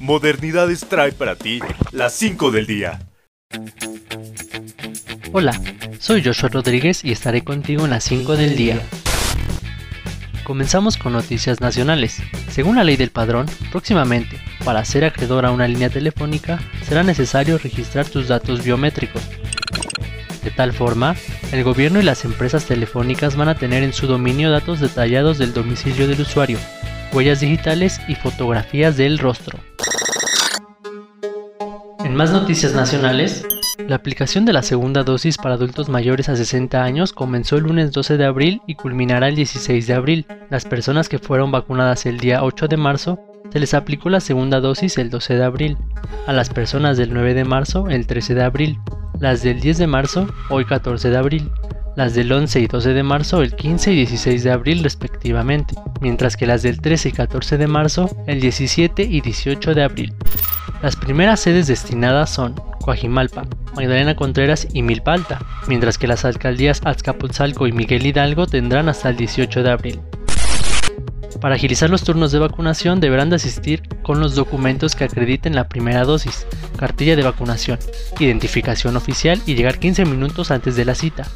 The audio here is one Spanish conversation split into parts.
Modernidades trae para ti las 5 del día. Hola, soy Joshua Rodríguez y estaré contigo en las 5 del día. Comenzamos con noticias nacionales. Según la ley del padrón, próximamente, para ser acreedor a una línea telefónica, será necesario registrar tus datos biométricos. De tal forma, el gobierno y las empresas telefónicas van a tener en su dominio datos detallados del domicilio del usuario, huellas digitales y fotografías del rostro. En más noticias nacionales, la aplicación de la segunda dosis para adultos mayores a 60 años comenzó el lunes 12 de abril y culminará el 16 de abril. Las personas que fueron vacunadas el día 8 de marzo se les aplicó la segunda dosis el 12 de abril, a las personas del 9 de marzo el 13 de abril, las del 10 de marzo hoy 14 de abril, las del 11 y 12 de marzo el 15 y 16 de abril respectivamente, mientras que las del 13 y 14 de marzo el 17 y 18 de abril. Las primeras sedes destinadas son Coajimalpa, Magdalena Contreras y Milpa Alta, mientras que las alcaldías Azcapotzalco y Miguel Hidalgo tendrán hasta el 18 de abril. Para agilizar los turnos de vacunación deberán de asistir con los documentos que acrediten la primera dosis, cartilla de vacunación, identificación oficial y llegar 15 minutos antes de la cita.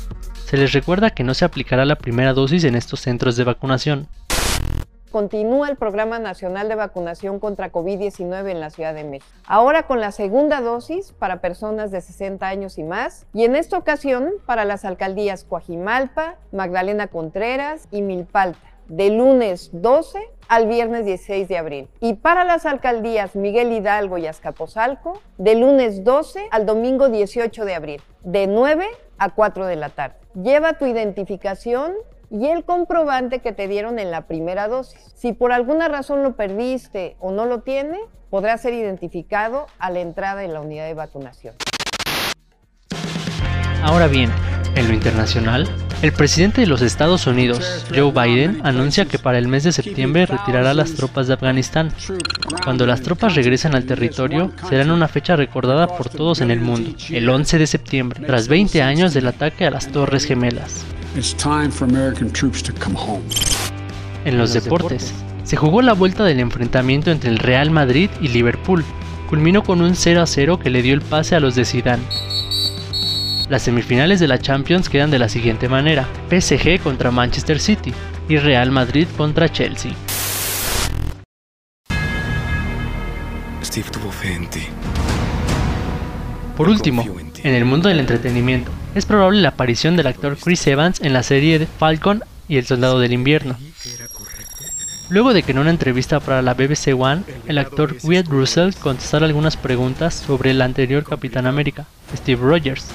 Se les recuerda que no se aplicará la primera dosis en estos centros de vacunación. Continúa el Programa Nacional de Vacunación contra COVID-19 en la Ciudad de México. Ahora con la segunda dosis para personas de 60 años y más, y en esta ocasión para las alcaldías Coajimalpa, Magdalena Contreras y Milpalta, de lunes 12 al viernes 16 de abril. Y para las alcaldías Miguel Hidalgo y Azcapotzalco, de lunes 12 al domingo 18 de abril, de 9 a 4 de la tarde. Lleva tu identificación y el comprobante que te dieron en la primera dosis. Si por alguna razón lo perdiste o no lo tiene, podrá ser identificado a la entrada en la unidad de vacunación. Ahora bien, en lo internacional, el presidente de los Estados Unidos, Joe Biden, anuncia que para el mes de septiembre retirará las tropas de Afganistán. Cuando las tropas regresen al territorio, será en una fecha recordada por todos en el mundo, el 11 de septiembre, tras 20 años del ataque a las Torres Gemelas. En los deportes, se jugó la vuelta del enfrentamiento entre el Real Madrid y Liverpool. Culminó con un 0 a 0 que le dio el pase a los de Zidane. Las semifinales de la Champions quedan de la siguiente manera: PSG contra Manchester City y Real Madrid contra Chelsea. Steve tuvo fe en ti. Por último, en el mundo del entretenimiento, es probable la aparición del actor Chris Evans en la serie Falcon y el Soldado del Invierno. Luego de que en una entrevista para la BBC One, el actor Wyatt Russell contestara algunas preguntas sobre el anterior Capitán América, Steve Rogers,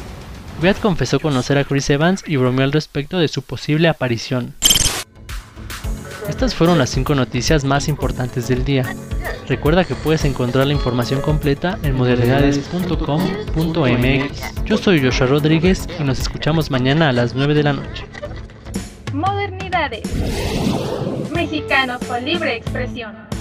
Wyatt confesó conocer a Chris Evans y bromeó al respecto de su posible aparición. Estas fueron las 5 noticias más importantes del día. Recuerda que puedes encontrar la información completa en modernidades.com.mx. Yo soy Joshua Rodríguez y nos escuchamos mañana a las 9 de la noche. Modernidades. Mexicanos con libre expresión.